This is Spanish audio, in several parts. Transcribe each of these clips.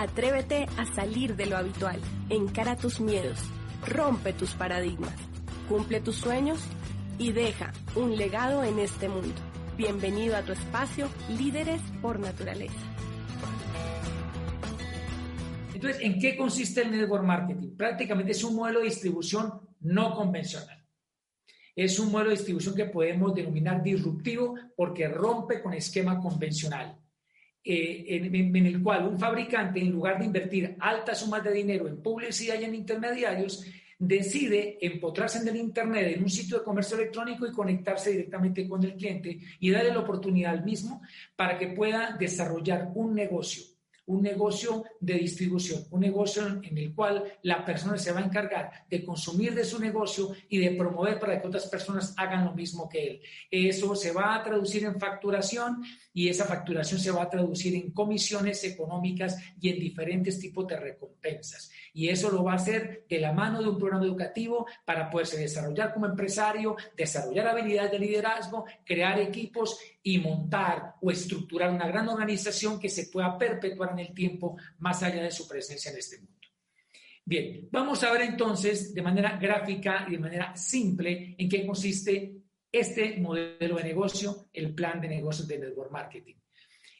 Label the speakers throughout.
Speaker 1: Atrévete a salir de lo habitual, encara tus miedos, rompe tus paradigmas, cumple tus sueños y deja un legado en este mundo. Bienvenido a tu espacio Líderes por Naturaleza.
Speaker 2: Entonces, ¿en qué consiste el network marketing? Prácticamente es un modelo de distribución no convencional. Es un modelo de distribución que podemos denominar disruptivo porque rompe con esquema convencional. Eh, en, en, el cual un fabricante, en lugar de invertir altas sumas de dinero en publicidad y en intermediarios, decide empotrarse en el Internet, en un sitio de comercio electrónico y conectarse directamente con el cliente y darle la oportunidad al mismo para que pueda desarrollar un negocio un negocio de distribución, un negocio en el cual la persona se va a encargar de consumir de su negocio y de promover para que otras personas hagan lo mismo que él. Eso se va a traducir en facturación y esa facturación se va a traducir en comisiones económicas y en diferentes tipos de recompensas. Y eso lo va a hacer de la mano de un programa educativo para poderse desarrollar como empresario, desarrollar habilidades de liderazgo, crear equipos y montar o estructurar una gran organización que se pueda perpetuar en el tiempo más allá de su presencia en este mundo. Bien, vamos a ver entonces de manera gráfica y de manera simple en qué consiste este modelo de negocio, el plan de negocios de network marketing.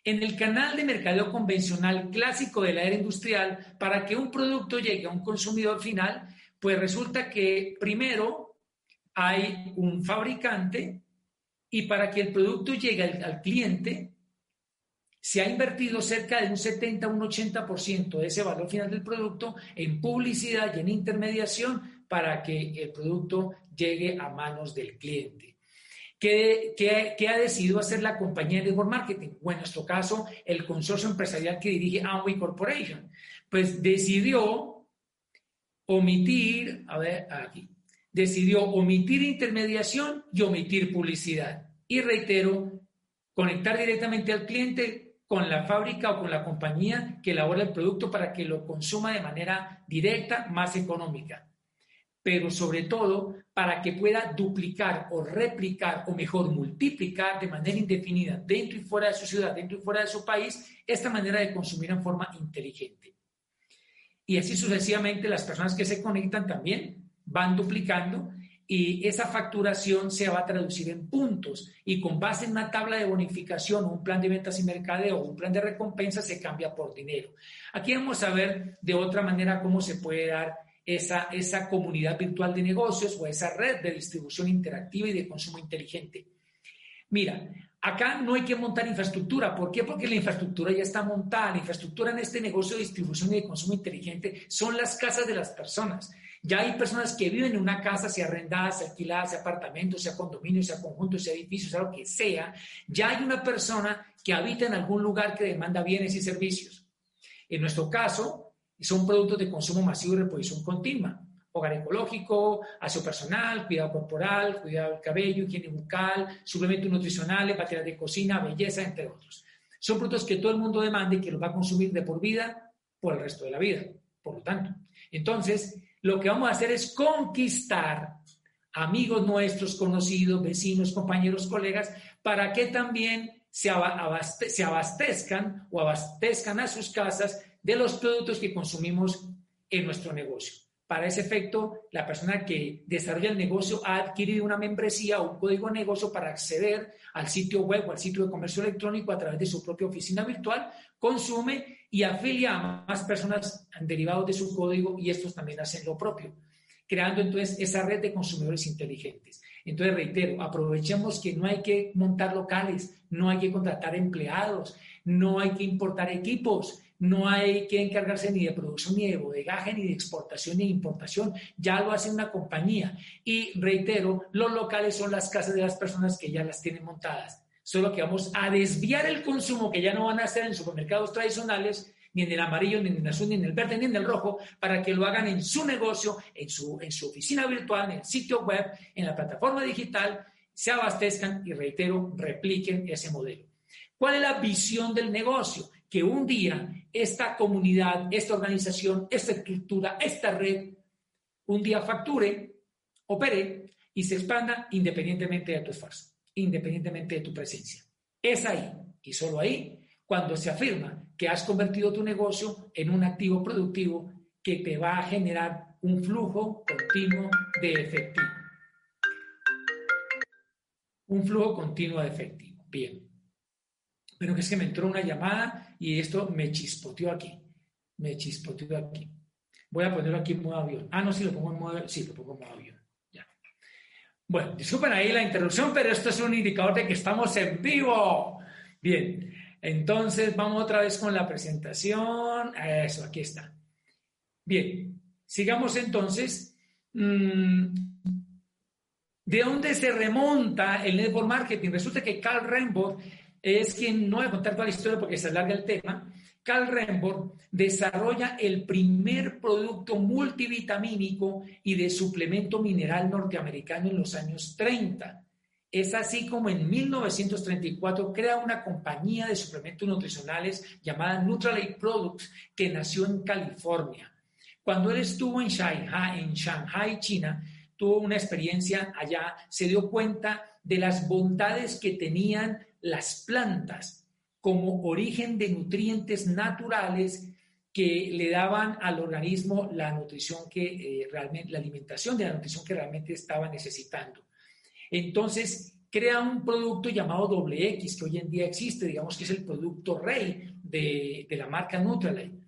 Speaker 2: En el canal de mercadeo convencional clásico de la era industrial, para que un producto llegue a un consumidor final, pues resulta que primero hay un fabricante y para que el producto llegue al, cliente, se ha invertido cerca de un 70 un 80% de ese valor final del producto en publicidad y en intermediación para que el producto llegue a manos del cliente. ¿Qué, ha decidido hacer la compañía de network marketing? O en nuestro caso, el consorcio empresarial que dirige Amway Corporation. Pues decidió omitir, a ver, aquí, decidió omitir intermediación y omitir publicidad. Y reitero, conectar directamente al cliente con la fábrica o con la compañía que elabora el producto para que lo consuma de manera directa, más económica pero sobre todo para que pueda duplicar o replicar o mejor multiplicar de manera indefinida dentro y fuera de su ciudad, dentro y fuera de su país, esta manera de consumir en forma inteligente. Y así sucesivamente las personas que se conectan también van duplicando y esa facturación se va a traducir en puntos y con base en una tabla de bonificación o un plan de ventas y mercadeo o un plan de recompensa se cambia por dinero. Aquí vamos a ver de otra manera cómo se puede dar esa, esa comunidad virtual de negocios o esa red de distribución interactiva y de consumo inteligente. Mira, acá no hay que montar infraestructura. ¿Por qué? Porque la infraestructura ya está montada. La infraestructura en este negocio de distribución y de consumo inteligente son las casas de las personas. Ya hay personas que viven en una casa, sea arrendada, sea alquilada, sea apartamento, sea condominio, sea conjunto, sea edificio, sea lo que sea. Ya hay una persona que habita en algún lugar que demanda bienes y servicios. En nuestro caso, son productos de consumo masivo y reposición continua. Hogar ecológico, aseo personal, cuidado corporal, cuidado del cabello, higiene bucal, suplementos nutricionales, baterías de cocina, belleza, entre otros. Son productos que todo el mundo demanda y que los va a consumir de por vida por el resto de la vida. Por lo tanto, entonces, lo que vamos a hacer es conquistar amigos nuestros, conocidos, vecinos, compañeros, colegas, para que también se, abastezcan o abastezcan a sus casas de los productos que consumimos en nuestro negocio. Para ese efecto, la persona que desarrolla el negocio ha adquirido una membresía o un código de negocio para acceder al sitio web o al sitio de comercio electrónico a través de su propia oficina virtual, consume y afilia a más personas derivados de su código y estos también hacen lo propio, creando entonces esa red de consumidores inteligentes. Entonces, reitero, aprovechemos que no hay que montar locales, no hay que contratar empleados, no hay que importar equipos no hay que encargarse ni de producción, ni de bodegaje, ni de exportación, ni de importación. Ya lo hace una compañía. Y reitero, los locales son las casas de las personas que ya las tienen montadas. Solo que vamos a desviar el consumo que ya no van a hacer en supermercados tradicionales, ni en el amarillo, ni en el azul, ni en el verde, ni en el rojo, para que lo hagan en su negocio, en su, en su oficina virtual, en el sitio web, en la plataforma digital, se abastezcan y, reitero, repliquen ese modelo. ¿Cuál es la visión del negocio? que un día esta comunidad, esta organización, esta estructura, esta red, un día facture, opere y se expanda independientemente de tu esfuerzo, independientemente de tu presencia. Es ahí y solo ahí cuando se afirma que has convertido tu negocio en un activo productivo que te va a generar un flujo continuo de efectivo. Un flujo continuo de efectivo. Bien. Pero es que me entró una llamada y esto me chispoteó aquí. Me chispoteó aquí. Voy a ponerlo aquí en modo avión. Ah, no, sí lo pongo en modo, sí, lo pongo en modo avión. Bueno, disculpen ahí la interrupción, pero esto es un indicador de que estamos en vivo. Bien, entonces vamos otra vez con la presentación. Eso, aquí está. Bien, sigamos entonces. Mm, ¿De dónde se remonta el network marketing? Resulta que Carl Rainbow es quien, no voy a contar toda la historia porque se alarga el tema, Carl Remborg desarrolla el primer producto multivitamínico y de suplemento mineral norteamericano en los años 30. Es así como en 1934 crea una compañía de suplementos nutricionales llamada Nutrilite Products que nació en California. Cuando él estuvo en Shanghai, en Shanghai, China, tuvo una experiencia allá, se dio cuenta de las bondades que tenían las plantas como origen de nutrientes naturales que le daban al organismo la nutrición que eh, realmente, la alimentación de la nutrición que realmente estaba necesitando. Entonces, crea un producto llamado doble X, que hoy en día existe, digamos que es el producto rey de, de la marca Nutrilite.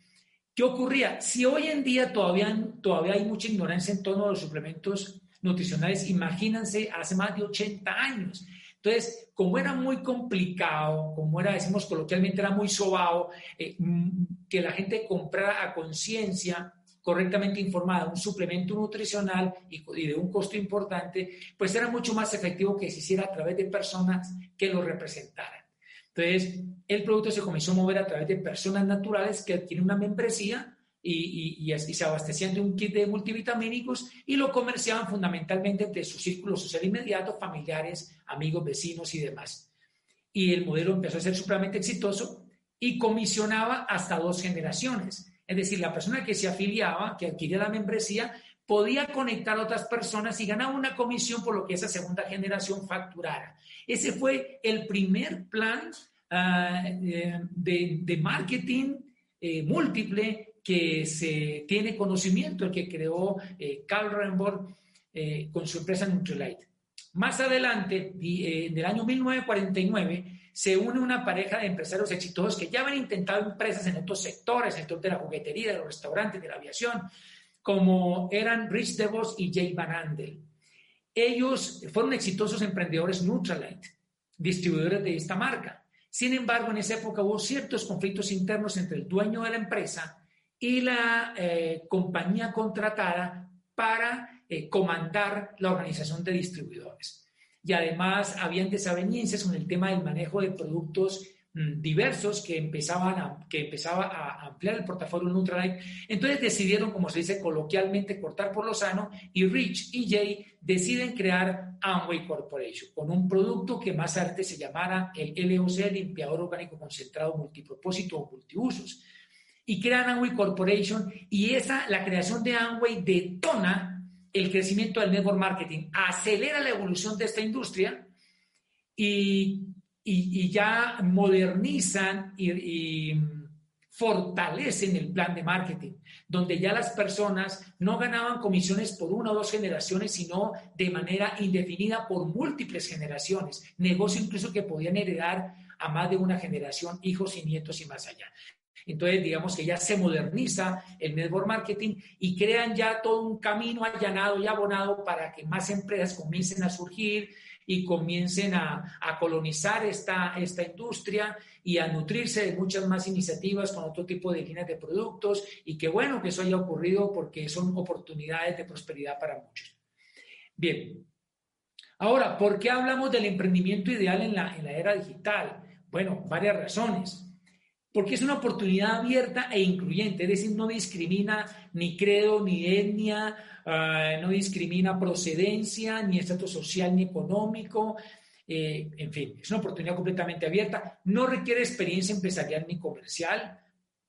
Speaker 2: ¿Qué ocurría? Si hoy en día todavía, todavía hay mucha ignorancia en torno a los suplementos nutricionales, imagínense hace más de 80 años. Entonces, como era muy complicado, como era, decimos coloquialmente, era muy sobado, eh, mm, que la gente comprara a conciencia, correctamente informada, un suplemento nutricional y, de un costo importante, pues era mucho más efectivo que se hiciera a través de personas que lo representaran. Entonces, el producto se comenzó a mover a través de personas naturales que adquieren una membresía y, se abastecían de un kit de multivitamínicos y lo comerciaban fundamentalmente entre su círculo social inmediato, familiares, amigos, vecinos y demás. Y el modelo empezó a ser supremamente exitoso y comisionaba hasta dos generaciones. Es decir, la persona que se afiliaba, que adquiría la membresía, podía conectar a otras personas y ganaba una comisión por lo que esa segunda generación facturara. Ese fue el primer plan ah, eh, de, marketing eh, múltiple que se tiene conocimiento, el que creó eh, Carl Remborg eh, con su empresa Nutrilite. Más adelante, eh, en el año 1949, se une una pareja de empresarios exitosos que ya habían intentado empresas en otros sectores, en el sector de la juguetería, de los restaurantes, de la aviación, como eran Rich DeVos y Jay Van Andel. Ellos fueron exitosos emprendedores Nutrilite, distribuidores de esta marca. Sin embargo, en esa época hubo ciertos conflictos internos entre el dueño de la empresa y la eh, compañía contratada para eh, comandar la organización de distribuidores. Y además habían desavenencias con el tema del manejo de productos mm, diversos que, empezaban que empezaba a ampliar el portafolio Nutrilite. Entonces decidieron, como se dice coloquialmente, cortar por lo sano y Rich y Jay deciden crear Amway Corporation con un producto que más tarde se llamara el LOC, limpiador orgánico concentrado multipropósito o multiusos y crean Amway Corporation y esa, la creación de Amway detona el crecimiento del network marketing, acelera la evolución de esta industria y, y, ya modernizan y, y, fortalecen el plan de marketing, donde ya las personas no ganaban comisiones por una o dos generaciones, sino de manera indefinida por múltiples generaciones, negocio incluso que podían heredar a más de una generación, hijos y nietos y más allá. Entonces, digamos que ya se moderniza el network marketing y crean ya todo un camino allanado y abonado para que más empresas comiencen a surgir y comiencen a, colonizar esta, esta industria y a nutrirse de muchas más iniciativas con otro tipo de líneas de productos y que bueno que eso haya ocurrido porque son oportunidades de prosperidad para muchos. Bien, ahora, ¿por qué hablamos del emprendimiento ideal en la, en la era digital? Bueno, varias razones porque es una oportunidad abierta e incluyente, es decir, no discrimina ni credo, ni etnia, ah, no discrimina procedencia, ni estatus social, ni económico, eh, en fin, es una oportunidad completamente abierta, no requiere experiencia empresarial ni comercial,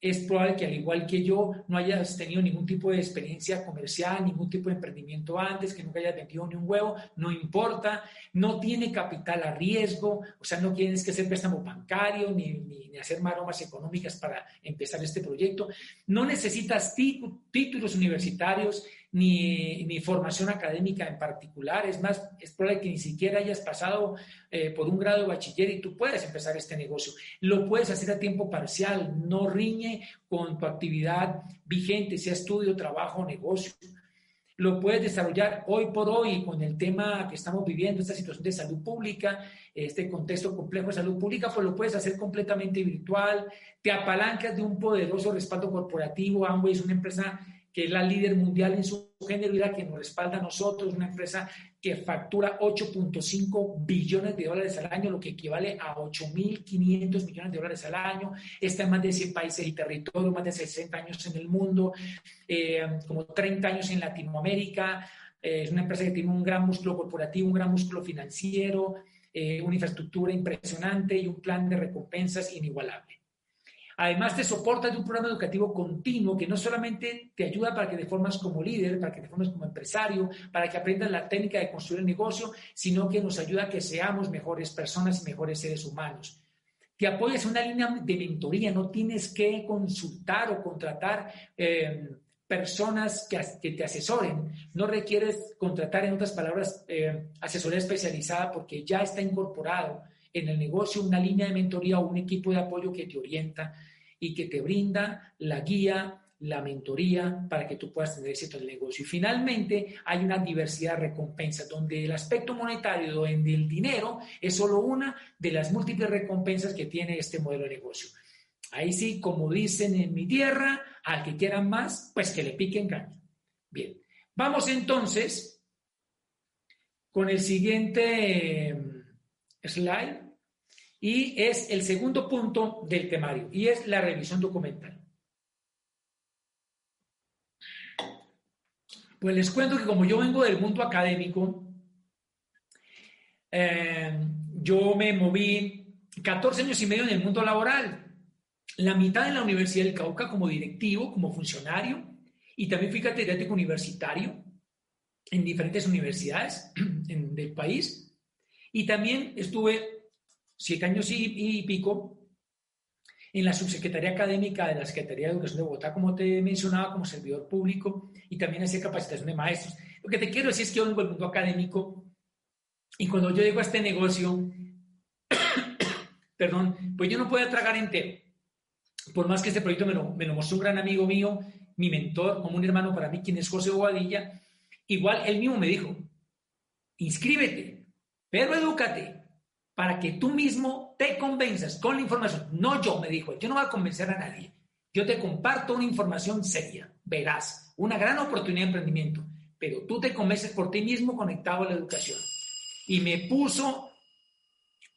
Speaker 2: es probable que al igual que yo no hayas tenido ningún tipo de experiencia comercial, ningún tipo de emprendimiento antes, que nunca hayas vendido ni un huevo, no importa, no tiene capital a riesgo, o sea, no tienes que hacer préstamo bancario ni, ni, hacer maromas económicas para empezar este proyecto, no necesitas títulos universitarios, ni, formación académica en particular. Es más, es probable que ni siquiera hayas pasado eh, por un grado de bachiller y tú puedes empezar este negocio. Lo puedes hacer a tiempo parcial, no riñe con tu actividad vigente, sea estudio, trabajo negocio. Lo puedes desarrollar hoy por hoy con el tema que estamos viviendo, esta situación de salud pública, este contexto complejo de salud pública, pues lo puedes hacer completamente virtual, te apalancas de un poderoso respaldo corporativo, Amway es una empresa que es la líder mundial en su género y la que nos respalda a nosotros, una empresa que factura 8.5 billones de dólares al año, lo que equivale a 8.500 millones de dólares al año. Está en más de 100 países y territorios, más de 60 años en el mundo, eh, como 30 años en Latinoamérica. Eh, es una empresa que tiene un gran músculo corporativo, un gran músculo financiero, eh, una infraestructura impresionante y un plan de recompensas inigualable. Además, te soporta de un programa educativo continuo que no solamente te ayuda para que te formas como líder, para que te formes como empresario, para que aprendas la técnica de construir el negocio, sino que nos ayuda a que seamos mejores personas y mejores seres humanos. Te apoyas en una línea de mentoría, no tienes que consultar o contratar eh, personas que, te asesoren, no requieres contratar, en otras palabras, eh, asesoría especializada porque ya está incorporado en el negocio una línea de mentoría o un equipo de apoyo que te orienta y que te brinda la guía, la mentoría para que tú puedas tener éxito en el negocio. Y finalmente hay una diversidad de recompensas donde el aspecto monetario, donde el dinero es solo una de las múltiples recompensas que tiene este modelo de negocio. Ahí sí, como dicen en mi tierra, al que quieran más, pues que le piquen caña. Bien, vamos entonces con el siguiente eh, slide y es el segundo punto del temario, y es la revisión documental. Pues les cuento que como yo vengo del mundo académico, eh, yo me moví 14 años y medio en el mundo laboral, la mitad en la Universidad del Cauca como directivo, como funcionario, y también fui catedrático universitario en diferentes universidades del país, y también estuve siete años y, pico en la subsecretaría académica de la Secretaría de Educación de Bogotá, como te mencionaba, como servidor público y también hacía capacitación de maestros. Lo que te quiero decir es que yo vengo del mundo académico y cuando yo llego a este negocio, perdón, pues yo no podía tragar entero. Por más que este proyecto me lo, me lo mostró un gran amigo mío, mi mentor, como un hermano para mí, quien es José Bobadilla, igual él mismo me dijo, inscríbete, pero edúcate, para que tú mismo te convenzas con la información. No yo, me dijo, yo no voy a convencer a nadie. Yo te comparto una información seria, verás, una gran oportunidad de emprendimiento, pero tú te convences por ti mismo conectado a la educación. Y me puso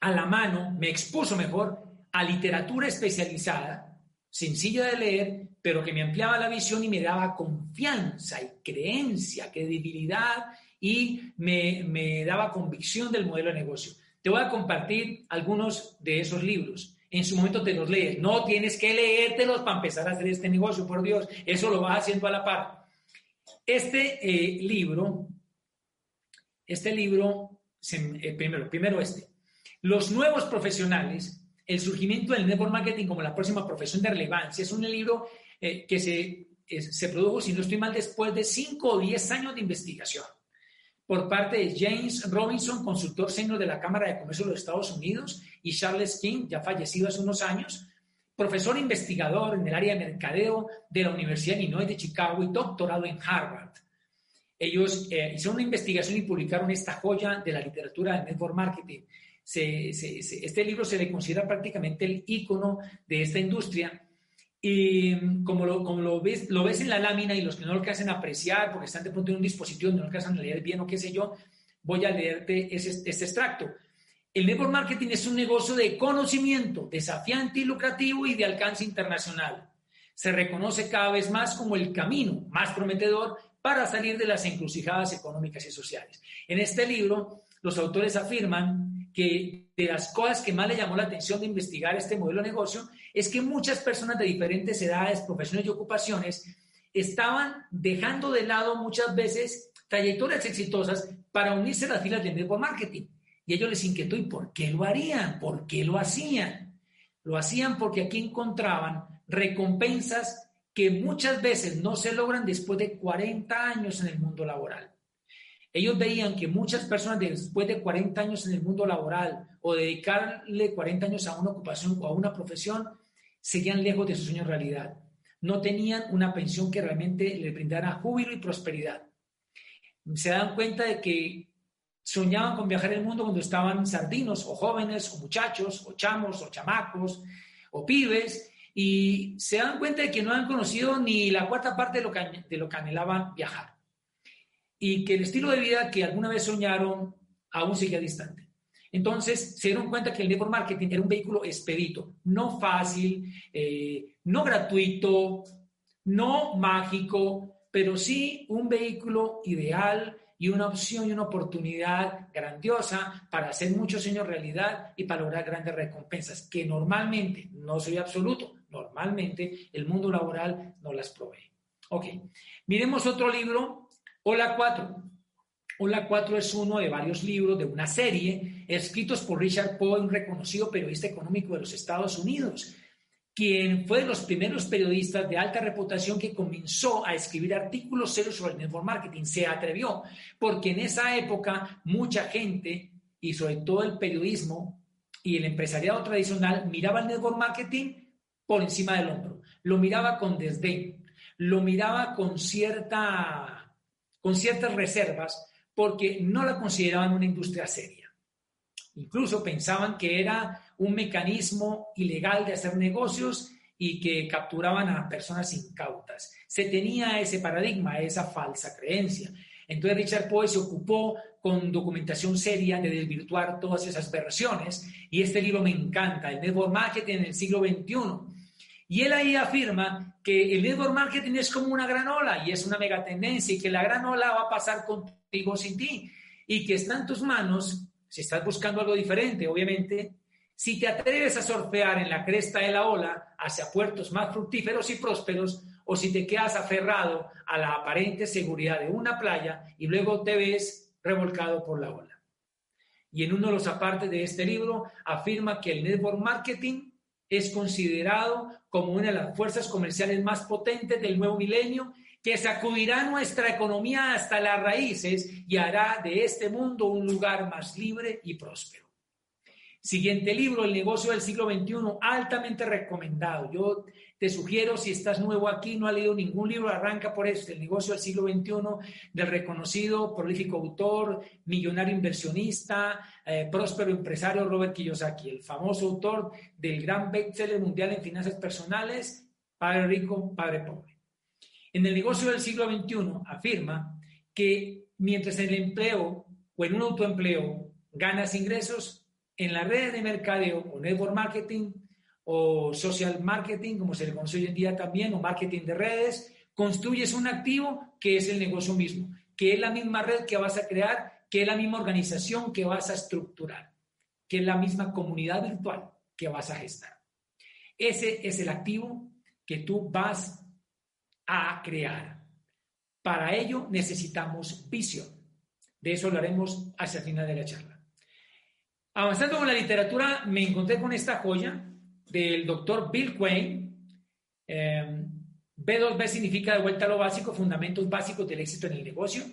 Speaker 2: a la mano, me expuso mejor a literatura especializada, sencilla de leer, pero que me ampliaba la visión y me daba confianza y creencia, credibilidad y me, me daba convicción del modelo de negocio. Te voy a compartir algunos de esos libros. En su momento te los lees. No tienes que leértelos para empezar a hacer este negocio, por Dios. Eso lo vas haciendo a la par. Este eh, libro, este libro, eh, primero, primero este. Los nuevos profesionales, el surgimiento del network marketing como la próxima profesión de relevancia. Es un libro eh, que se, se produjo, si no estoy mal, después de 5 o 10 años de investigación por parte de James Robinson, consultor senior de la Cámara de Comercio de los Estados Unidos, y Charles King, ya fallecido hace unos años, profesor investigador en el área de mercadeo de la Universidad de Illinois de Chicago y doctorado en Harvard. Ellos eh, hicieron una investigación y publicaron esta joya de la literatura de network marketing. este libro se le considera prácticamente el icono de esta industria y como lo, como lo, ves, lo ves en la lámina y los que no lo alcanzan a apreciar porque están de pronto en un dispositivo no alcanzan a leer bien o qué sé yo, voy a leerte ese, este extracto. El network marketing es un negocio de conocimiento, desafiante y lucrativo y de alcance internacional. Se reconoce cada vez más como el camino más prometedor para salir de las encrucijadas económicas y sociales. En este libro, los autores afirman que de las cosas que más le llamó la atención de investigar este modelo de negocio es que muchas personas de diferentes edades, profesiones y ocupaciones estaban dejando de lado muchas veces trayectorias exitosas para unirse a las filas del network marketing. Y ellos les inquietó, ¿y por qué lo harían? ¿Por qué lo hacían? Lo hacían porque aquí encontraban recompensas que muchas veces no se logran después de 40 años en el mundo laboral. Ellos veían que muchas personas después de 40 años en el mundo laboral o dedicarle 40 años a una ocupación o a una profesión, seguían lejos de su sueño realidad. No tenían una pensión que realmente les brindara júbilo y prosperidad. Se dan cuenta de que soñaban con viajar el mundo cuando estaban sardinos o jóvenes o muchachos o chamos o chamacos o pibes y se dan cuenta de que no han conocido ni la cuarta parte de lo que, de lo que anhelaban viajar y que el estilo de vida que alguna vez soñaron aún sigue distante. Entonces se dieron cuenta que el network marketing era un vehículo expedito, no fácil, eh, no gratuito, no mágico, pero sí un vehículo ideal y una opción y una oportunidad grandiosa para hacer muchos sueños realidad y para lograr grandes recompensas, que normalmente, no soy absoluto, normalmente el mundo laboral no las provee. Ok, miremos otro libro, Hola 4. Hola 4 es uno de varios libros de una serie escritos por Richard Poe, un reconocido periodista económico de los Estados Unidos quien fue de los primeros periodistas de alta reputación que comenzó a escribir artículos serios sobre el network marketing. Se atrevió, porque en esa época mucha gente, y sobre todo el periodismo y el empresariado tradicional, miraba el network marketing por encima del hombro. Lo miraba con desdén, lo miraba con, cierta, con ciertas reservas, porque no la consideraban una industria seria. Incluso pensaban que era un mecanismo ilegal de hacer negocios y que capturaban a personas incautas. Se tenía ese paradigma, esa falsa creencia. Entonces Richard Poe se ocupó con documentación seria de desvirtuar todas esas versiones y este libro me encanta, el Network Marketing en el siglo XXI. Y él ahí afirma que el network marketing es como una granola y es una mega tendencia y que la granola va a pasar contigo sin ti y que está en tus manos, si estás buscando algo diferente, obviamente, si te atreves a surfear en la cresta de la ola hacia puertos más fructíferos y prósperos, o si te quedas aferrado a la aparente seguridad de una playa y luego te ves revolcado por la ola. Y en uno de los apartes de este libro afirma que el network marketing es considerado como una de las fuerzas comerciales más potentes del nuevo milenio que sacudirá nuestra economía hasta las raíces y hará de este mundo un lugar más libre y próspero. Siguiente libro, El negocio del siglo XXI, altamente recomendado. Yo te sugiero, si estás nuevo aquí, no has leído ningún libro, arranca por este, El negocio del siglo XXI, del reconocido, prolífico autor, millonario inversionista, eh, próspero empresario Robert Kiyosaki, el famoso autor del gran bestseller mundial en finanzas personales, Padre Rico, Padre Pobre. En el negocio del siglo XXI afirma que mientras en el empleo o en un autoempleo ganas ingresos, en las redes de mercadeo o network marketing o social marketing, como se le conoce hoy en día también, o marketing de redes, construyes un activo que es el negocio mismo, que es la misma red que vas a crear, que es la misma organización que vas a estructurar, que es la misma comunidad virtual que vas a gestar. Ese es el activo que tú vas a crear. Para ello necesitamos visión. De eso lo haremos hacia el final de la charla. Avanzando con la literatura, me encontré con esta joya del doctor Bill Quain. B2B em, significa de vuelta a lo básico, fundamentos básicos del éxito en el negocio.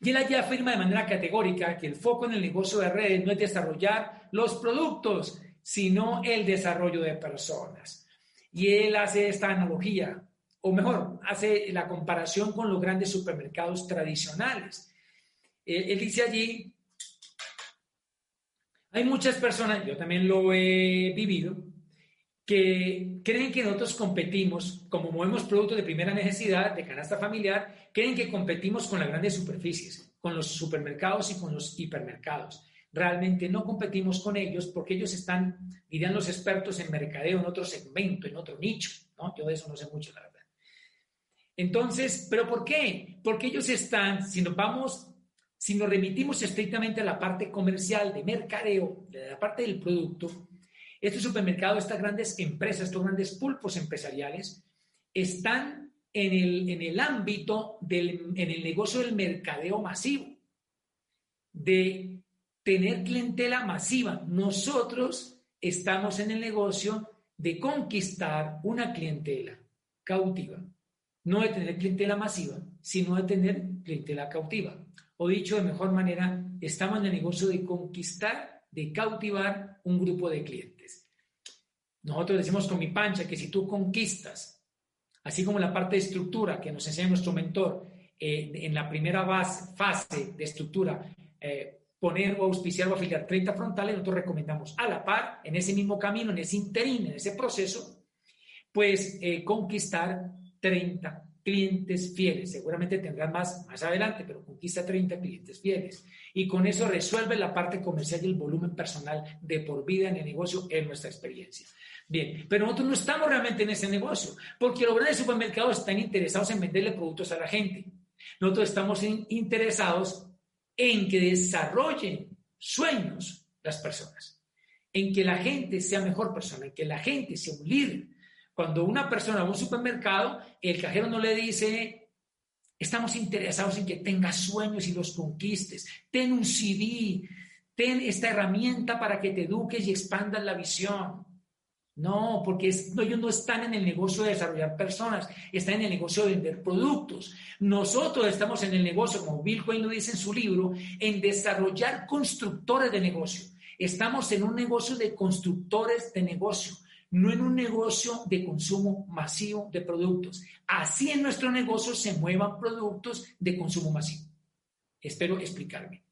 Speaker 2: Y él allí afirma de manera categórica que el foco en el negocio de redes no es desarrollar los productos, sino el desarrollo de personas. Y él hace esta analogía, o mejor, hace la comparación con los grandes supermercados tradicionales. él dice allí hay muchas personas, yo también lo he vivido, que creen que nosotros competimos, como movemos productos de primera necesidad, de canasta familiar, creen que competimos con las grandes superficies, con los supermercados y con los hipermercados. Realmente no competimos con ellos porque ellos están, dirían los expertos en mercadeo, en otro segmento, en otro nicho. ¿no? Yo de eso no sé mucho, la verdad. Entonces, ¿pero por qué? Porque ellos están, si nos vamos si nos remitimos estrictamente a la parte comercial, de mercadeo, de la parte del producto, este supermercado, estas grandes empresas, estos grandes pulpos empresariales, están en el, en el ámbito del en el negocio del mercadeo masivo, de tener clientela masiva. Nosotros estamos en el negocio de conquistar una clientela cautiva, no de tener clientela masiva, sino de tener clientela cautiva. O dicho de mejor manera, estamos en el negocio de conquistar, de cautivar un grupo de clientes. Nosotros decimos con mi pancha que si tú conquistas, así como la parte de estructura que nos enseña nuestro mentor eh, en la primera fase de estructura, eh, poner o auspiciar o afiliar 30 frontales, nosotros recomendamos a la par, en ese mismo camino, en ese interín, en ese proceso, pues eh, conquistar 30 clientes fieles. Seguramente tendrán más más adelante, pero conquista 30 clientes fieles. Y con eso resuelve la parte comercial y el volumen personal de por vida en el negocio en nuestra experiencia. Bien, pero nosotros no estamos realmente en ese negocio, porque los grandes supermercados están interesados en venderle productos a la gente. Nosotros estamos interesados en que desarrollen sueños las personas, en que la gente sea mejor persona, en que la gente sea un líder. Cuando una persona va a un supermercado, el cajero no le dice, estamos interesados en que tengas sueños y los conquistes, ten un CD, ten esta herramienta para que te eduques y expandas la visión. No, porque ellos no están en el negocio de desarrollar personas, están en el negocio de vender productos. Nosotros estamos en el negocio, como Bill Wayne lo dice en su libro, en desarrollar constructores de negocio. Estamos en un negocio de constructores de negocio, no en un negocio de consumo masivo de productos. Así en nuestro negocio se muevan productos de consumo masivo. Espero explicarme.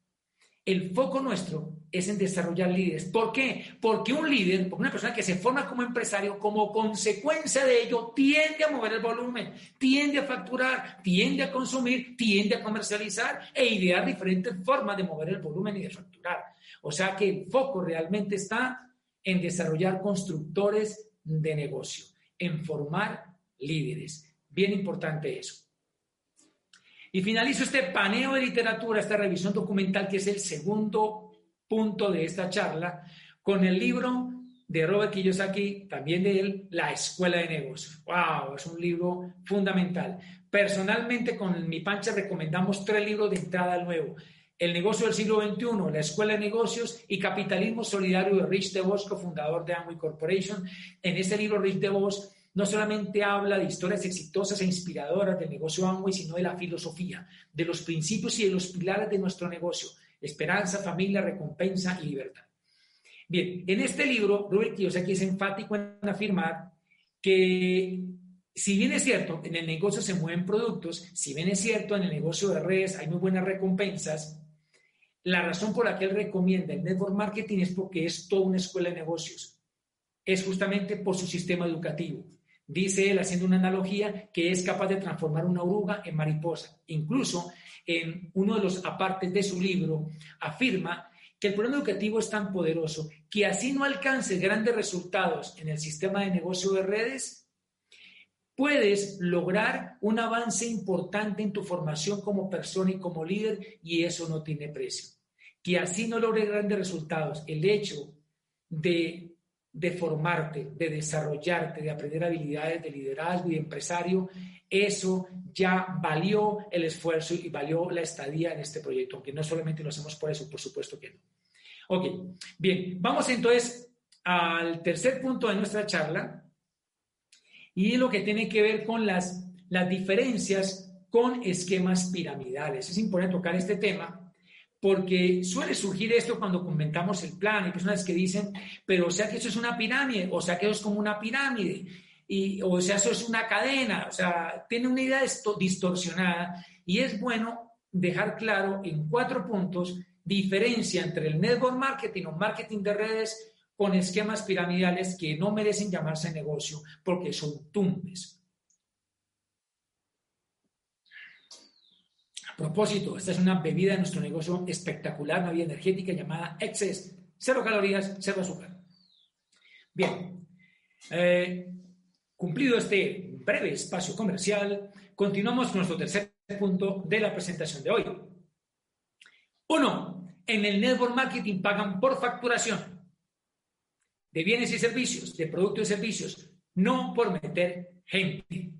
Speaker 2: El foco nuestro es en desarrollar líderes. ¿Por qué? Porque un líder, porque una persona que se forma como empresario, como consecuencia de ello, tiende a mover el volumen, tiende a facturar, tiende a consumir, tiende a comercializar e idear diferentes formas de mover el volumen y de facturar. O sea que el foco realmente está en desarrollar constructores de negocio, en formar líderes. Bien importante eso. Y finalizo este paneo de literatura, esta revisión documental, que es el segundo punto de esta charla, con el libro de Robert Kiyosaki, también de él, La Escuela de Negocios. ¡Wow! Es un libro fundamental. Personalmente, con mi pancha recomendamos tres libros de entrada nuevo. El negocio del siglo XXI, La Escuela de Negocios y Capitalismo Solidario de Rich DeVos, cofundador de Amway Corporation. En este libro, Rich DeVos no solamente habla de historias exitosas e inspiradoras del negocio Amway, sino de la filosofía, de los principios y de los pilares de nuestro negocio, esperanza, familia, recompensa y libertad. Bien, en este libro, Robert Kiyosaki es enfático en afirmar que si bien es cierto, en el negocio se mueven productos, si bien es cierto, en el negocio de redes hay muy buenas recompensas, la razón por la que él recomienda el network marketing es porque es toda una escuela de negocios. Es justamente por su sistema educativo. Dice él, haciendo una analogía, que es capaz de transformar una oruga en mariposa. Incluso en uno de los apartes de su libro afirma que el programa educativo es tan poderoso que así no alcance grandes resultados en el sistema de negocio de redes, puedes lograr un avance importante en tu formación como persona y como líder y eso no tiene precio. Que así no logre grandes resultados. El hecho de de formarte, de desarrollarte, de aprender habilidades de liderazgo y empresario, eso ya valió el esfuerzo y valió la estadía en este proyecto, aunque no solamente lo hacemos por eso, por supuesto que no. Ok, bien, vamos entonces al tercer punto de nuestra charla y lo que tiene que ver con las, las diferencias con esquemas piramidales. Es importante tocar este tema porque suele surgir esto cuando comentamos el plan. Hay personas que dicen, pero o sea que eso es una pirámide, o sea que eso es como una pirámide, y, o sea, eso es una cadena, o sea, tiene una idea distorsionada y es bueno dejar claro en cuatro puntos diferencia entre el network marketing o marketing de redes con esquemas piramidales que no merecen llamarse negocio porque son tumbes. A propósito, esta es una bebida de nuestro negocio espectacular, una bebida energética llamada Excess. Cero calorías, cero azúcar. Bien, eh, cumplido este breve espacio comercial, continuamos con nuestro tercer punto de la presentación de hoy. Uno, en el network marketing pagan por facturación de bienes y servicios, de productos y servicios, no por meter gente.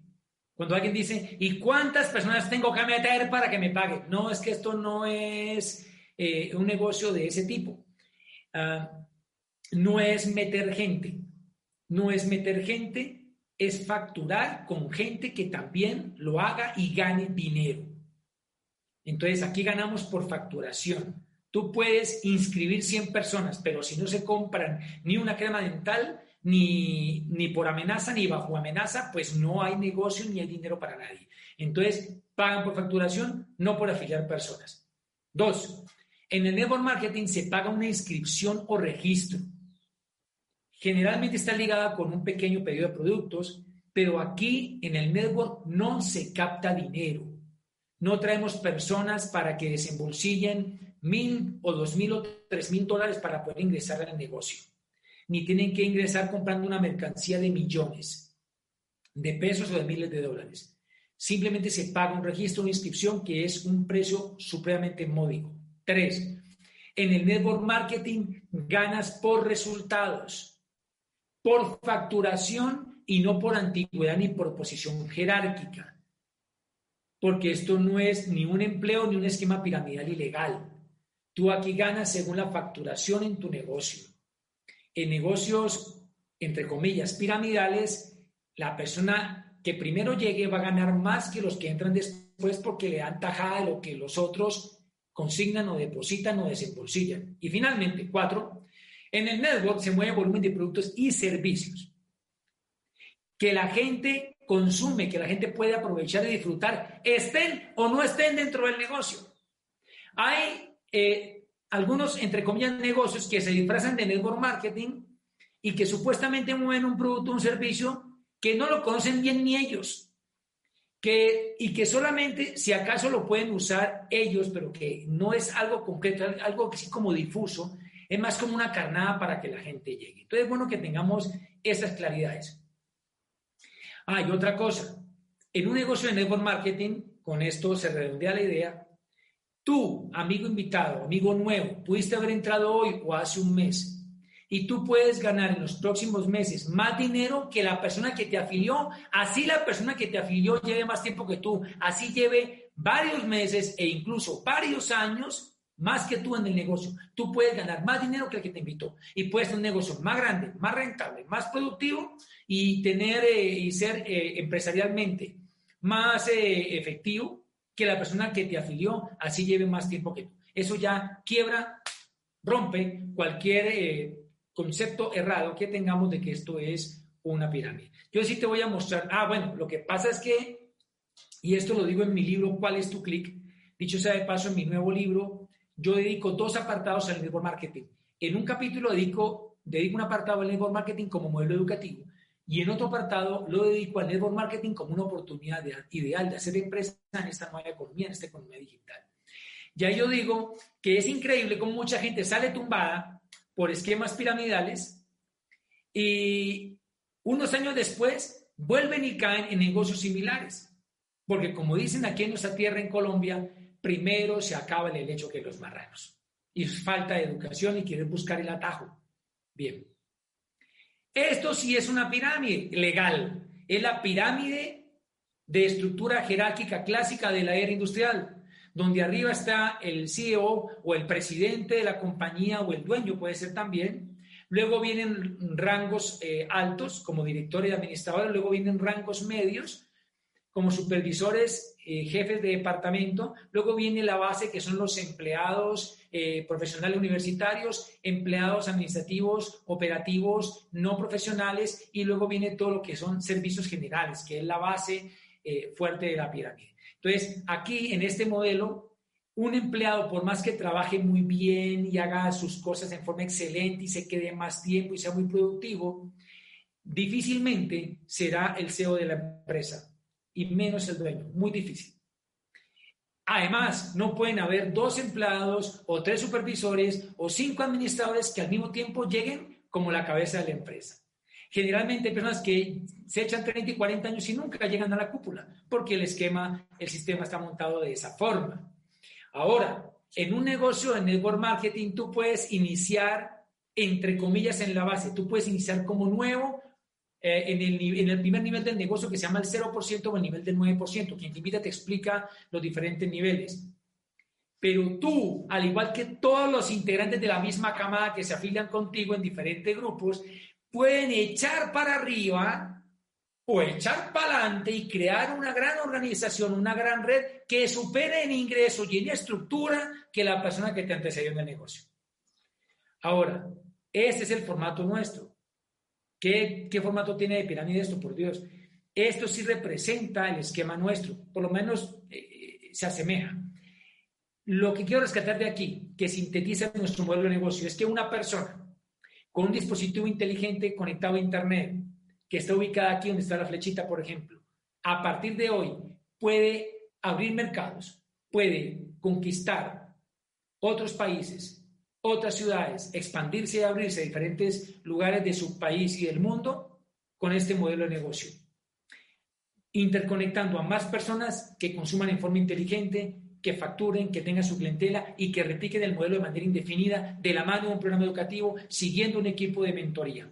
Speaker 2: Cuando alguien dice, ¿y cuántas personas tengo que meter para que me paguen? No, es que esto no es eh, un negocio de ese tipo. Ah, no es meter gente, no es meter gente, es facturar con gente que también lo haga y gane dinero. Entonces aquí ganamos por facturación. Tú puedes inscribir 100 personas, pero si no se compran ni una crema dental, ni, ni por amenaza, ni bajo amenaza, pues no hay negocio ni hay dinero para nadie. Entonces, pagan por facturación, no por afiliar personas. Dos, en el network marketing se paga una inscripción o registro. Generalmente está ligada con un pequeño pedido de productos, pero aquí en el network no se capta dinero. No traemos personas para que desembolsillen mil o dos mil o tres mil dólares para poder ingresar al negocio. Ni tienen que ingresar comprando una mercancía de millones de pesos o de miles de dólares. Simplemente se paga un registro, una inscripción que es un precio supremamente módico. Tres, en el network marketing ganas por resultados, por facturación y no por antigüedad ni por posición jerárquica porque esto no es ni un empleo ni un esquema piramidal ilegal. Tú aquí ganas según la facturación en tu negocio. En negocios, entre comillas, piramidales, la persona que primero llegue va a ganar más que los que entran después porque le dan tajada de lo que los otros consignan o depositan o desembolsillan. Y finalmente, cuatro, en el network se mueve volumen de productos y servicios que la gente consume, que la gente puede aprovechar y disfrutar, estén o no estén dentro del negocio. Hay eh, algunos, entre comillas, negocios que se disfrazan de network marketing y que supuestamente mueven un producto un servicio que no lo conocen bien ni ellos. Que, y que solamente si acaso lo pueden usar ellos, pero que no es algo concreto, algo así como difuso, es más como una carnada para que la gente llegue. Entonces es bueno que tengamos esas claridades. Ah, y otra cosa, en un negocio de network marketing, con esto se redondea la idea, tú, amigo invitado, amigo nuevo, pudiste haber entrado hoy o hace un mes. Y tú puedes ganar en los próximos meses más dinero que la persona que te afilió, así la persona que te afilió lleve más tiempo que tú, así lleve varios meses e incluso varios años más que tú en el negocio. Tú puedes ganar más dinero que el que te invitó. Y puedes tener un negocio más grande, más rentable, más productivo y tener eh, y ser eh, empresarialmente más eh, efectivo que la persona que te afilió, así lleve más tiempo que tú. Eso ya quiebra, rompe cualquier concepto errado que tengamos de que esto es una pirámide. Yo sí te voy a mostrar, ah, bueno, lo que pasa es que, y esto lo digo en mi libro, ¿cuál es tu clic? Dicho sea de paso, en mi nuevo libro, yo dedico dos apartados al network marketing. En un capítulo dedico, dedico un apartado al network marketing como modelo educativo y en otro apartado lo dedico al network marketing como una oportunidad ideal de hacer empresa en esta nueva economía, en esta economía digital. Ya yo digo que es increíble cómo mucha gente sale tumbada por esquemas piramidales y unos años después vuelven y caen en negocios similares. Porque como dicen aquí en nuestra tierra, en Colombia, primero se acaba el hecho que los marranos. Y falta de educación y quieren buscar el atajo. Bien. Esto sí es una pirámide legal. Es la pirámide de estructura jerárquica clásica de la era industrial, donde arriba está el CEO o el presidente de la compañía o el dueño, puede ser también. Luego vienen rangos eh, altos como director y administrador, luego vienen rangos medios como supervisores, eh, jefes de departamento. Luego viene la base, que son los empleados eh, profesionales universitarios, empleados administrativos, operativos, no profesionales, y luego viene todo lo que son servicios generales, que es la base eh, fuerte de la pirámide. Entonces, aquí en este modelo, un empleado, por más que trabaje muy bien y haga sus cosas en forma excelente y se quede más tiempo y sea muy productivo, difícilmente será el CEO de la empresa y menos el dueño. Muy difícil. Además, no pueden haber dos empleados o tres supervisores o cinco administradores que al mismo tiempo lleguen como la cabeza de la empresa. Generalmente hay personas que se echan 30 y 40 años y nunca llegan a la cúpula, porque el esquema, el sistema está montado de esa forma. Ahora, en un negocio de network marketing tú puedes iniciar, entre comillas, en la base. Tú puedes iniciar como nuevo eh, en, el, en, el, primer nivel del negocio que se llama el 0% o el nivel del 9%. Quien te invita te explica los diferentes niveles. Pero tú, al igual que todos los integrantes de la misma camada que se afilian contigo en diferentes grupos, pueden echar para arriba o echar para adelante y crear una gran organización, una gran red que supere en ingresos y en estructura que la persona que te antecedió en el negocio. Ahora, este es el formato nuestro. ¿Qué, formato tiene de pirámide esto? Por Dios. Esto sí representa el esquema nuestro, por lo menos eh, se asemeja. Lo que quiero rescatar de aquí, que sintetiza nuestro modelo de negocio, es que una persona con un dispositivo inteligente conectado a Internet, que está ubicada aquí donde está la flechita, por ejemplo, a partir de hoy puede abrir mercados, puede conquistar otros países, otras ciudades, expandirse y abrirse a diferentes lugares de su país y del mundo con este modelo de negocio. Interconectando a más personas que consuman en forma inteligente, que facturen, que tengan su clientela y que repliquen el modelo de manera indefinida de la mano de un programa educativo, siguiendo un equipo de mentoría.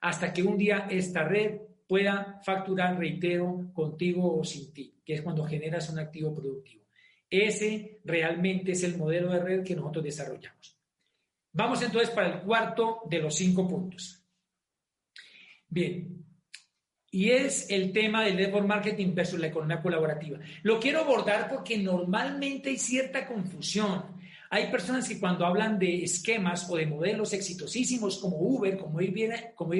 Speaker 2: Hasta que un día esta red pueda facturar, reitero, contigo o sin ti, que es cuando generas un activo productivo. Ese realmente es el modelo de red que nosotros desarrollamos. Vamos entonces para el cuarto de los cinco puntos. Bien, y es el tema del network marketing versus la economía colaborativa. Lo quiero abordar porque normalmente hay cierta confusión. Hay personas que cuando hablan de esquemas o de modelos exitosísimos como Uber, como Airbnb, como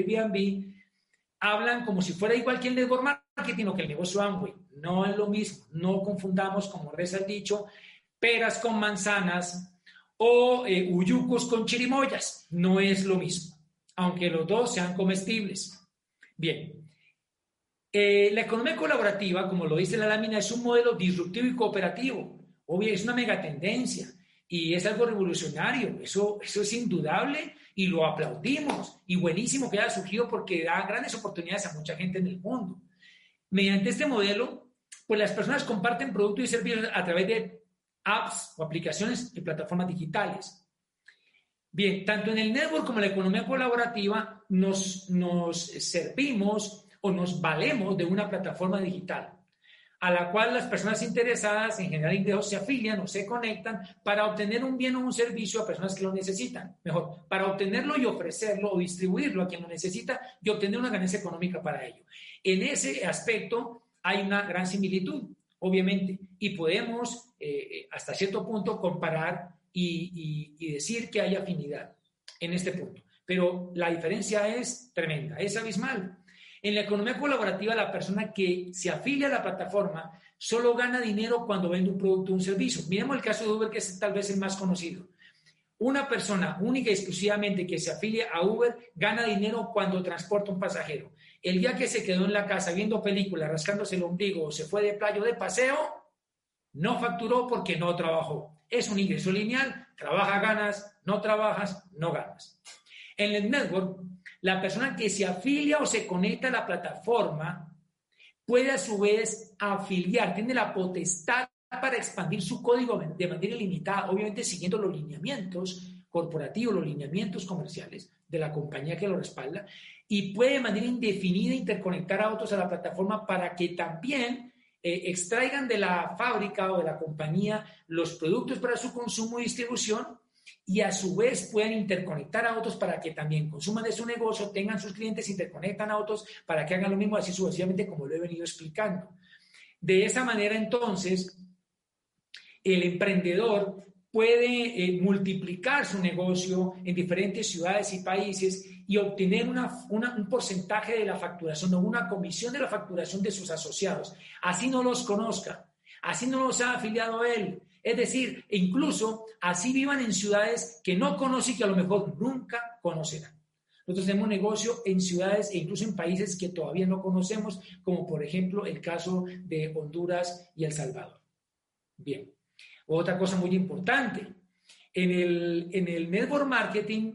Speaker 2: hablan como si fuera igual que el network marketing o que el negocio Amway. No es lo mismo. No confundamos, como reza el dicho, peras con manzanas o eh, con chirimoyas. No es lo mismo, aunque los dos sean comestibles. Bien, eh, la economía colaborativa, como lo dice la lámina, es un modelo disruptivo y cooperativo. Obvio, es una megatendencia y es algo revolucionario. Eso, eso es indudable y lo aplaudimos. Y buenísimo que haya surgido porque da grandes oportunidades a mucha gente en el mundo. Mediante este modelo, pues las personas comparten productos y servicios a través de apps o aplicaciones y plataformas digitales. Bien, tanto en el network como en la economía colaborativa nos, servimos o nos valemos de una plataforma digital a la cual las personas interesadas en generar ingresos se afilian o se conectan para obtener un bien o un servicio a personas que lo necesitan. Mejor, para obtenerlo y ofrecerlo o distribuirlo a quien lo necesita y obtener una ganancia económica para ello. En ese aspecto hay una gran similitud, obviamente, y podemos eh, hasta cierto punto comparar y, y decir que hay afinidad en este punto. Pero la diferencia es tremenda, es abismal. En la economía colaborativa, la persona que se afilia a la plataforma solo gana dinero cuando vende un producto o un servicio. Miremos el caso de Uber, que es tal vez el más conocido. Una persona única y exclusivamente que se afilia a Uber gana dinero cuando transporta un pasajero. El día que se quedó en la casa viendo películas, rascándose el ombligo o se fue de playa o de paseo, no facturó porque no trabajó. Es un ingreso lineal, trabaja, ganas, no trabajas, no ganas. En el network, la persona que se afilia o se conecta a la plataforma puede a su vez afiliar, tiene la potestad para expandir su código de manera ilimitada, obviamente siguiendo los lineamientos corporativos, los lineamientos comerciales de la compañía que lo respalda, y puede de manera indefinida interconectar a otros a la plataforma para que también eh, extraigan de la fábrica o de la compañía los productos para su consumo y distribución y a su vez puedan interconectar a otros para que también consuman de su negocio, tengan sus clientes, interconectan a otros para que hagan lo mismo así sucesivamente como lo he venido explicando. De esa manera entonces, el emprendedor puede eh, multiplicar su negocio en diferentes ciudades y países y obtener un porcentaje de la facturación o una comisión de la facturación de sus asociados. Así no los conozca, así no los ha afiliado él, es decir, incluso así vivan en ciudades que no conocen y que a lo mejor nunca conocerán. Nosotros tenemos negocio en ciudades e incluso en países que todavía no conocemos, como por ejemplo el caso de Honduras y El Salvador. Bien, otra cosa muy importante, en el, en el network marketing,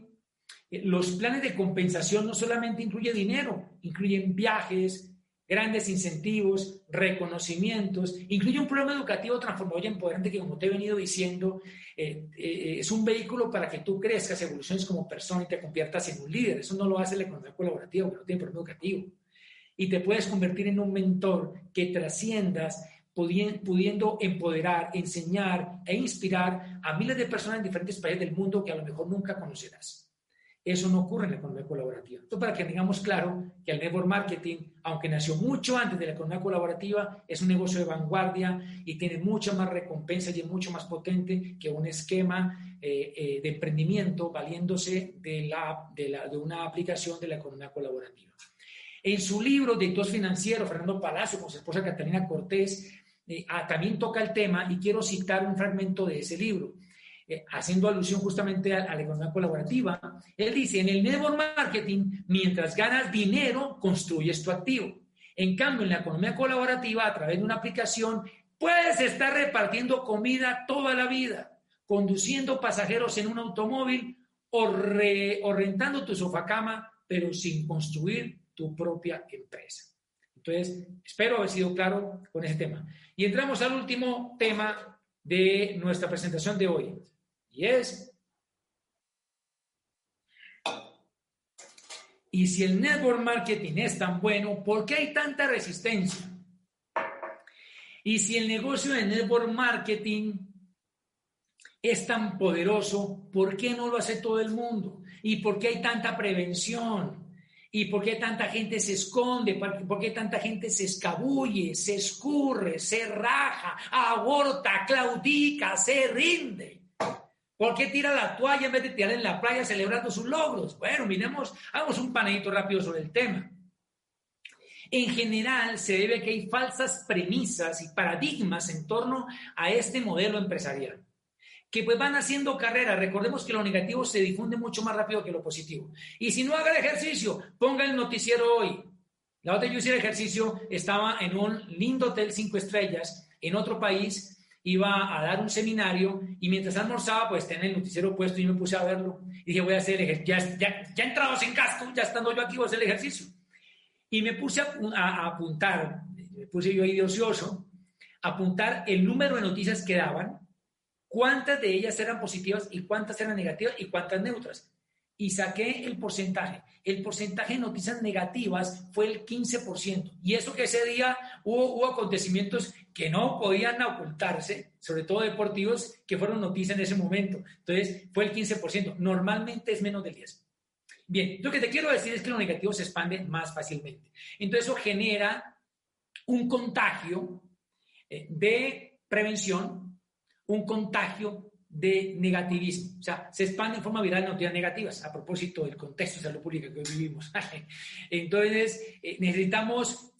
Speaker 2: eh, los planes de compensación no solamente incluyen dinero, incluyen viajes, grandes incentivos, reconocimientos, incluye un programa educativo transformador y empoderante que, como te he venido diciendo, eh, eh, es un vehículo para que tú crezcas, evoluciones como persona y te conviertas en un líder. Eso no lo hace la economía colaborativa, porque no tiene programa educativo. Y te puedes convertir en un mentor que trasciendas pudiendo empoderar, enseñar e inspirar a miles de personas en diferentes países del mundo que a lo mejor nunca conocerás. Eso no ocurre en la economía colaborativa. Entonces, para que tengamos claro que el network marketing, aunque nació mucho antes de la economía colaborativa, es un negocio de vanguardia y tiene mucha más recompensa y es mucho más potente que un esquema eh, eh, de emprendimiento valiéndose de, la, de, de una aplicación de la economía colaborativa. En su libro Director Financiero, Fernando Palacio, con su esposa Catalina Cortés, eh, ah, también toca el tema y quiero citar un fragmento de ese libro. Eh, haciendo alusión justamente a, la economía colaborativa, él dice, en el network marketing, mientras ganas dinero, construyes tu activo. En cambio, en la economía colaborativa, a través de una aplicación, puedes estar repartiendo comida toda la vida, conduciendo pasajeros en un automóvil o, o rentando tu sofá cama, pero sin construir tu propia empresa. Entonces, espero haber sido claro con ese tema. Y entramos al último tema de nuestra presentación de hoy. Y es, y si el network marketing es tan bueno, ¿por qué hay tanta resistencia? Y si el negocio de network marketing es tan poderoso, ¿por qué no lo hace todo el mundo? ¿Y por qué hay tanta prevención? ¿Y por qué tanta gente se esconde? ¿Por qué tanta gente se escabulle, se escurre, se raja, aborta, claudica, se rinde? ¿Por qué tira la toalla en vez de tirar en la playa celebrando sus logros? Bueno, miremos, hagamos un panadito rápido sobre el tema. En general, se debe que hay falsas premisas y paradigmas en torno a este modelo empresarial, que pues van haciendo carrera. Recordemos que lo negativo se difunde mucho más rápido que lo positivo. Y si no haga el ejercicio, ponga el noticiero hoy. La otra yo hice el ejercicio, estaba en un lindo hotel cinco estrellas en otro país iba a dar un seminario y mientras almorzaba, pues tenía el noticiero puesto y me puse a verlo. Y dije, voy a hacer el ejercicio. Ya, ya, ya entrados en casco, ya estando yo aquí, voy a hacer el ejercicio. Y me puse a, apuntar, me puse yo ahí de ocioso, apuntar el número de noticias que daban, cuántas de ellas eran positivas y cuántas eran negativas y cuántas neutras. Y saqué el porcentaje. El porcentaje de noticias negativas fue el 15%. Y eso que ese día hubo, hubo acontecimientos que no podían ocultarse, sobre todo deportivos, que fueron noticias en ese momento. Entonces, fue el 15%. Normalmente es menos del 10%. Bien, lo que te quiero decir es que lo negativo se expande más fácilmente. Entonces, eso genera un contagio eh, de prevención, un contagio de negativismo. O sea, se expande en forma viral noticias negativas, a propósito del contexto de salud pública que hoy vivimos. Entonces, eh, necesitamos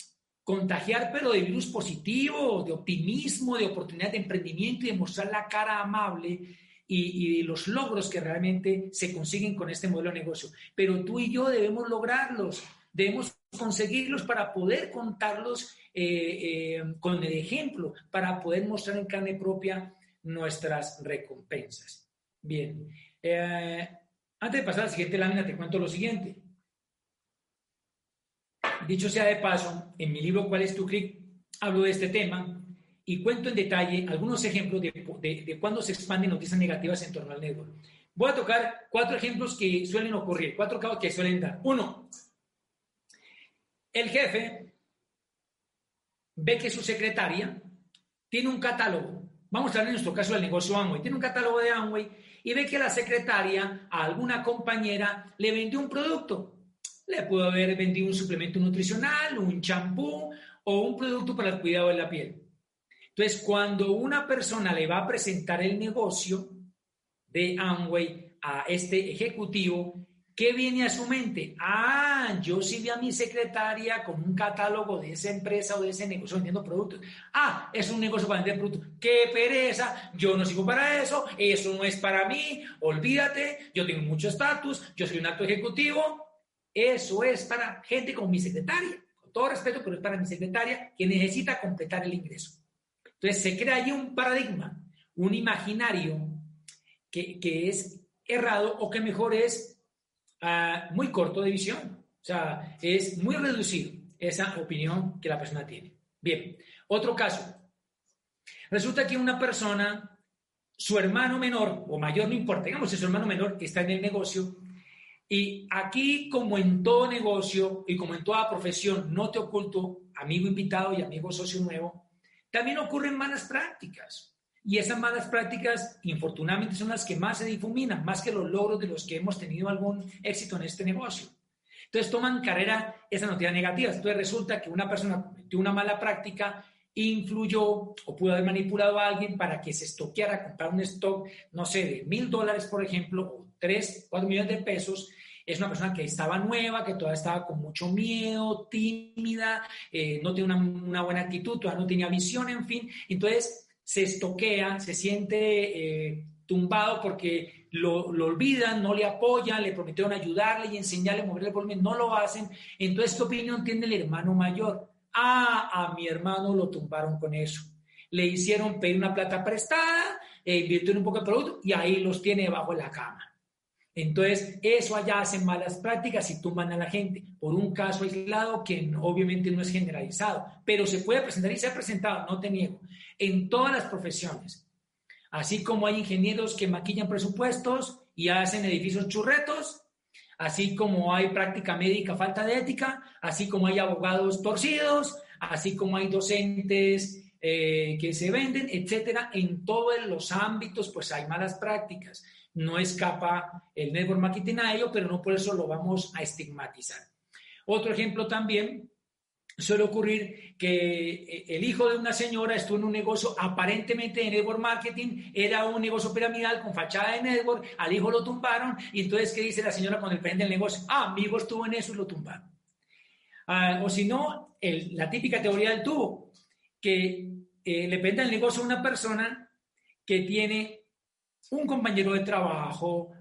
Speaker 2: contagiar, pero de virus positivo, de optimismo, de oportunidad de emprendimiento y de mostrar la cara amable y, los logros que realmente se consiguen con este modelo de negocio. Pero tú y yo debemos lograrlos, debemos conseguirlos para poder contarlos eh, eh, con el ejemplo, para poder mostrar en carne propia nuestras recompensas. Bien, eh, antes de pasar a la siguiente lámina, te cuento lo siguiente. Dicho sea de paso, en mi libro ¿Cuál es tu clic? hablo de este tema y cuento en detalle algunos ejemplos de, de, cuándo se expanden noticias negativas en torno al network. Voy a tocar cuatro ejemplos que suelen ocurrir, cuatro casos que suelen dar. Uno, el jefe ve que su secretaria tiene un catálogo. Vamos a hablar en nuestro caso del negocio Amway. Tiene un catálogo de Amway y ve que la secretaria a alguna compañera le vendió un producto le pudo haber vendido un suplemento nutricional, un champú o un producto para el cuidado de la piel. Entonces, cuando una persona le va a presentar el negocio de Amway a este ejecutivo, ¿qué viene a su mente? Ah, yo sí vi a mi secretaria con un catálogo de esa empresa o de ese negocio vendiendo productos. Ah, es un negocio para vender productos. ¡Qué pereza! Yo no sigo para eso, eso no es para mí, olvídate, yo tengo mucho estatus, yo soy un acto ejecutivo, eso es para gente como mi secretaria, con todo respeto, pero es para mi secretaria que necesita completar el ingreso. Entonces se crea ahí un paradigma, un imaginario que, es errado o que mejor es ah, muy corto de visión, o sea, es muy reducido. esa opinión que la persona tiene. Bien, otro caso. Resulta que una persona, su hermano menor o mayor, no importa, digamos es su hermano menor que está en el negocio, y aquí, como en todo negocio y como en toda profesión, no te oculto, amigo invitado y amigo socio nuevo, también ocurren malas prácticas. Y esas malas prácticas, infortunadamente, son las que más se difuminan, más que los logros de los que hemos tenido algún éxito en este negocio. Entonces toman carrera esas noticias negativas. Entonces resulta que una persona cometió una mala práctica, influyó o pudo haber manipulado a alguien para que se estoqueara, comprar un stock, no sé, de mil dólares, por ejemplo, o tres, cuatro millones de pesos. Es una persona que estaba nueva, que todavía estaba con mucho miedo, tímida, eh, no tiene una, una, buena actitud, todavía no tenía visión, en fin. Entonces se estoquea, se siente eh, tumbado porque lo, olvidan, no le apoyan, le prometieron ayudarle y enseñarle a mover el volumen, no lo hacen. Entonces, ¿qué opinión tiene el hermano mayor? Ah, a mi hermano lo tumbaron con eso. Le hicieron pedir una plata prestada, e invirtió en un poco de producto y ahí los tiene debajo de la cama. Entonces, eso allá hacen malas prácticas y tumban a la gente por un caso aislado que obviamente no es generalizado, pero se puede presentar y se ha presentado, no te niego, en todas las profesiones. Así como hay ingenieros que maquillan presupuestos y hacen edificios churretos, así como hay práctica médica, falta de ética, así como hay abogados torcidos, así como hay docentes eh, que se venden, etcétera. En todos los ámbitos, pues hay malas prácticas no escapa el network marketing a ello, pero no por eso lo vamos a estigmatizar. Otro ejemplo también suele ocurrir que eh, el hijo de una señora estuvo en un negocio aparentemente de network marketing, era un negocio piramidal con fachada de network, al hijo lo tumbaron y entonces, ¿qué dice la señora cuando depende del negocio? Ah, mi hijo estuvo en eso y lo tumbaron. Ah, o si no, la típica teoría del tubo, que eh, le vende el negocio a una persona que tiene un compañero de trabajo,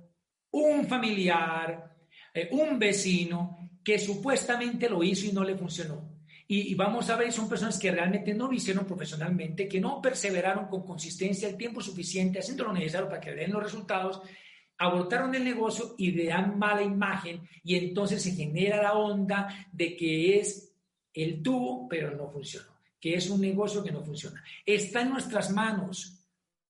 Speaker 2: un familiar, eh, un vecino que supuestamente lo hizo y no le funcionó. Y, vamos a ver, son personas que realmente no lo hicieron profesionalmente, que no perseveraron con consistencia el tiempo suficiente, haciendo lo necesario para que den los resultados, abortaron el negocio y le mala imagen y entonces se genera la onda de que es el tubo, pero no funcionó, que es un negocio que no funciona. Está en nuestras manos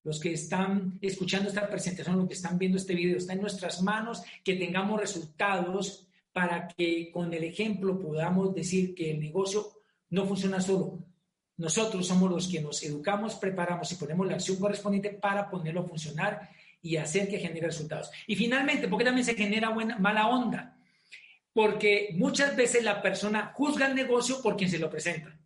Speaker 2: los que están escuchando esta presentación, los que están viendo este video, está en nuestras manos que tengamos resultados para que con el ejemplo podamos decir que el negocio no funciona solo. Nosotros somos los que nos educamos, preparamos y ponemos la acción correspondiente para ponerlo a funcionar y hacer que genere resultados. Y finalmente, porque también se genera buena, mala onda? Porque muchas veces la persona juzga el negocio por quien se lo presenta.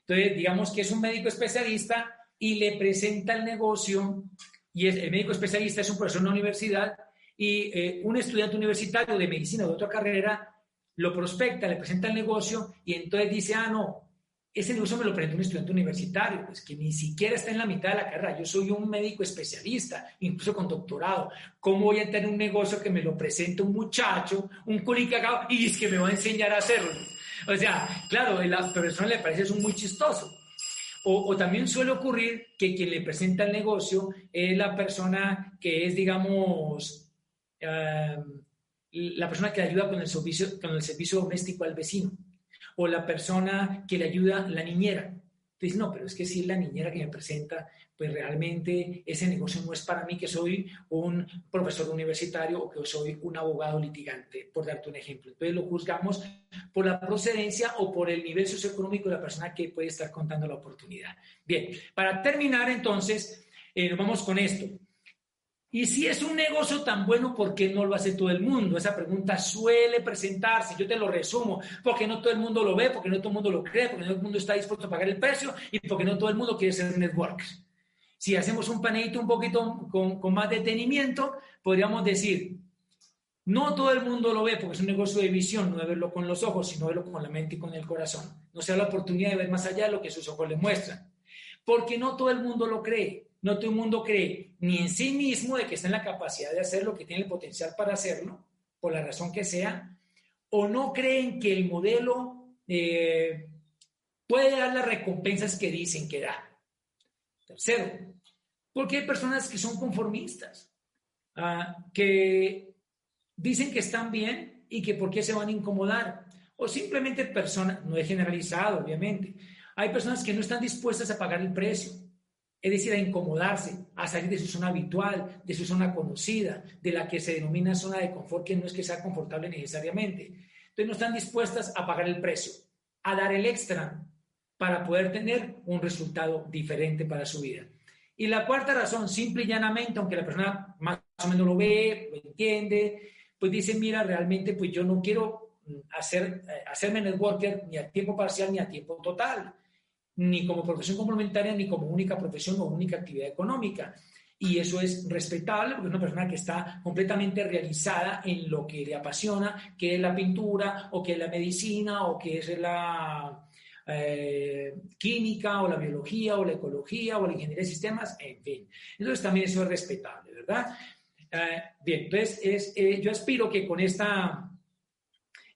Speaker 2: Entonces, digamos que es un médico especialista y le presenta el negocio, y el médico especialista es un profesor en una universidad, y eh, un estudiante universitario de medicina o de otra carrera lo prospecta, le presenta el negocio, y entonces dice, ah, no, ese negocio me lo presenta un estudiante universitario, pues que ni siquiera está en la mitad de la carrera. Yo soy un médico especialista, incluso con doctorado. ¿Cómo voy a tener un negocio que me lo presenta un muchacho, un culicagado, y es que me va a enseñar a hacerlo? O sea, claro, a la persona le parece eso muy chistoso. O, también suele ocurrir que quien le presenta el negocio es la persona que es, digamos, em, la persona que le ayuda con el, servicio, con el servicio doméstico al vecino, o la persona que le ayuda, la niñera. Entonces, no, pero es que si la niñera que me presenta, pues realmente ese negocio no es para mí que soy un profesor universitario o que soy un abogado litigante, por darte un ejemplo. Entonces lo juzgamos por la procedencia o por el nivel socioeconómico de la persona que puede estar contando la oportunidad. Bien, para terminar entonces, eh, nos vamos con esto. Y si es un negocio tan bueno, ¿por qué no lo hace todo el mundo? Esa pregunta suele presentarse, yo te lo resumo, porque no todo el mundo lo ve, porque no todo el mundo lo cree, porque no todo el mundo está dispuesto a pagar el precio y porque no todo el mundo quiere ser network. Si hacemos un panelito un poquito con, más detenimiento, podríamos decir, no todo el mundo lo ve porque es un negocio de visión, no de verlo con los ojos, sino verlo con la mente y con el corazón. No sea la oportunidad de ver más allá de lo que sus ojos le muestran. Porque no todo el mundo lo cree. No todo el mundo cree ni en sí mismo de que está en la capacidad de hacer lo que tiene el potencial para hacerlo, por la razón que sea, o no creen que el modelo eh, puede dar las recompensas que dicen que da. Tercero, porque hay personas que son conformistas, ah, que dicen que están bien y que por qué se van a incomodar, O simplemente personas, no he generalizado, obviamente. Hay personas que no están dispuestas a pagar el precio, es decir, a incomodarse, a salir de su zona habitual, de su zona conocida, de la que se denomina zona de confort, que no es que sea confortable necesariamente. Entonces no están dispuestas a pagar el precio, a dar el extra para poder tener un resultado diferente para su vida. Y la cuarta razón, simple y llanamente, aunque la persona más o menos lo ve, lo entiende, pues dice, mira, realmente pues yo no quiero mm, hacer, eh, hacerme networker ni a tiempo parcial ni a tiempo total, ni como profesión complementaria, ni como única profesión o única actividad económica. Y eso es respetable porque es una persona que está completamente realizada en lo que le apasiona, que es la pintura o que es la medicina o que es la, eh, química o la biología o la ecología o la ingeniería de sistemas, en fin. Entonces también eso es respetable, ¿verdad? Eh, bien, entonces es, eh, yo aspiro que con esta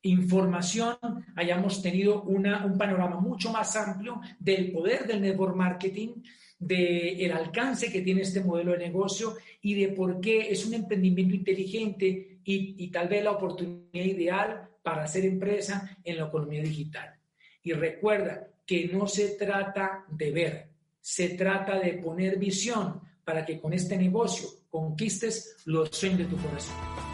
Speaker 2: información hayamos tenido una, un panorama mucho más amplio del poder del network marketing, del el alcance que tiene este modelo de negocio y de por qué es un emprendimiento inteligente y, y tal vez la oportunidad ideal para hacer empresa en la economía digital. Y recuerda que no se trata de ver, se trata de poner visión para que con este negocio conquistes los sueños de tu corazón.